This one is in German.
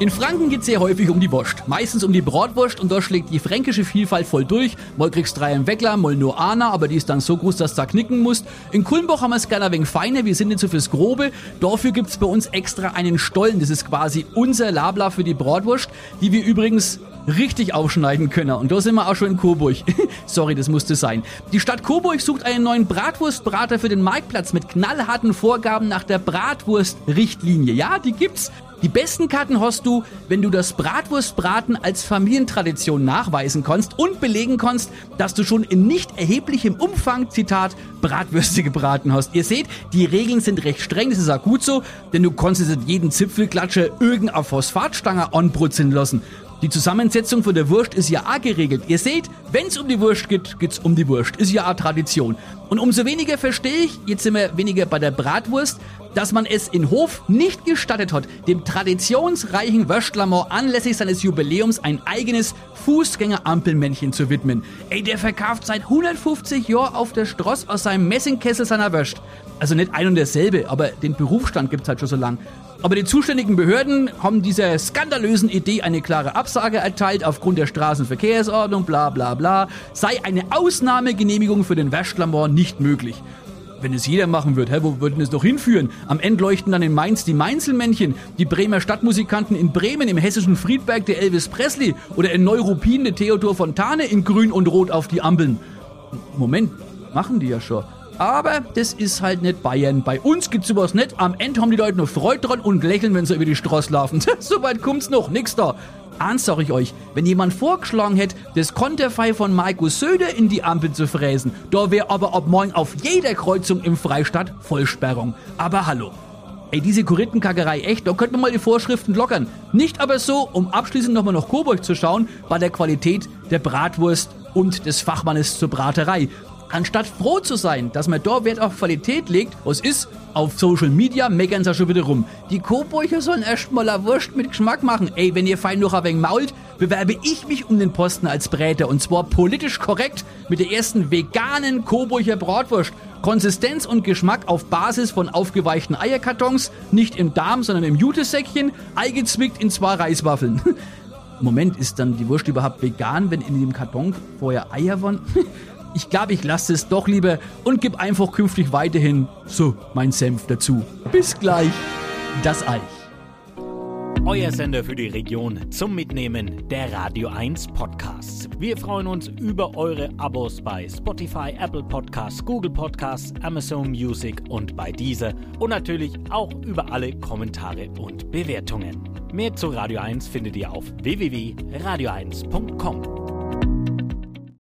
In Franken geht's sehr häufig um die Wurst. Meistens um die Bratwurst und da schlägt die fränkische Vielfalt voll durch. Mal kriegst drei im Weckler, mal nur Ana, aber die ist dann so groß, dass du da knicken musst. In Kulmbach haben wir es gerne wenig feiner, wir sind nicht so fürs Grobe. Dafür gibt's bei uns extra einen Stollen. Das ist quasi unser Labla für die Bratwurst, die wir übrigens richtig aufschneiden können. Und da sind wir auch schon in Coburg. Sorry, das musste sein. Die Stadt Coburg sucht einen neuen Bratwurstbrater für den Marktplatz mit knallharten Vorgaben nach der Bratwurstrichtlinie. Ja, die gibt's. Die besten Karten hast du, wenn du das Bratwurstbraten als Familientradition nachweisen kannst und belegen kannst, dass du schon in nicht erheblichem Umfang, Zitat, Bratwürste gebraten hast. Ihr seht, die Regeln sind recht streng, das ist auch gut so, denn du konntest jeden Zipfelklatscher irgendeine Phosphatstange anbrutzeln lassen. Die Zusammensetzung von der Wurst ist ja auch geregelt. Ihr seht, wenn's um die Wurst geht, geht's um die Wurst. Ist ja auch Tradition. Und umso weniger verstehe ich, jetzt sind wir weniger bei der Bratwurst, dass man es in Hof nicht gestattet hat, dem traditionsreichen Wöstlermor anlässlich seines Jubiläums ein eigenes Fußgängerampelmännchen zu widmen. Ey, der verkauft seit 150 Jahren auf der Stross aus seinem Messingkessel seiner Wöst. Also nicht ein und derselbe, aber den Berufsstand gibt's halt schon so lang. Aber die zuständigen Behörden haben dieser skandalösen Idee eine klare Absage erteilt aufgrund der Straßenverkehrsordnung, bla bla bla, sei eine Ausnahmegenehmigung für den Wäschlamor nicht möglich. Wenn es jeder machen wird, hä, wo würden es doch hinführen? Am Ende leuchten dann in Mainz die Mainzelmännchen, die Bremer Stadtmusikanten in Bremen, im hessischen Friedberg der Elvis Presley oder in Neuruppin der Theodor Fontane in Grün und Rot auf die Ampeln. Moment, machen die ja schon. Aber das ist halt nicht Bayern. Bei uns gibt's sowas nicht. Am Ende haben die Leute nur Freude dran und lächeln, wenn sie über die Straße laufen. so weit kommt's noch, nix da. Eins sag ich euch, wenn jemand vorgeschlagen hätte, das Konterfei von Markus Söder in die Ampel zu fräsen, da wäre aber ab morgen auf jeder Kreuzung im Freistaat Vollsperrung. Aber hallo. Ey, diese Korinthenkackerei, echt, da könnte man mal die Vorschriften lockern. Nicht aber so, um abschließend nochmal nach Coburg zu schauen, bei der Qualität der Bratwurst und des Fachmannes zur Braterei. Anstatt froh zu sein, dass man da Wert auf Qualität legt, was ist, auf Social Media meckern sie schon wieder rum. Die Coburger sollen erstmal eine Wurst mit Geschmack machen. Ey, wenn ihr fein noch ein wenig mault, bewerbe ich mich um den Posten als Bräter und zwar politisch korrekt mit der ersten veganen Coburger Bratwurst. Konsistenz und Geschmack auf Basis von aufgeweichten Eierkartons, nicht im Darm, sondern im Jutesäckchen, eingezwickt in zwei Reiswaffeln. Moment, ist dann die Wurst überhaupt vegan, wenn in dem Karton vorher Eier waren? Ich glaube, ich lasse es doch lieber und gebe einfach künftig weiterhin so mein Senf dazu. Bis gleich, das Eich. Euer Sender für die Region zum Mitnehmen der Radio 1 Podcasts. Wir freuen uns über eure Abos bei Spotify, Apple Podcasts, Google Podcasts, Amazon Music und bei dieser und natürlich auch über alle Kommentare und Bewertungen. Mehr zu Radio 1 findet ihr auf www.radio1.com.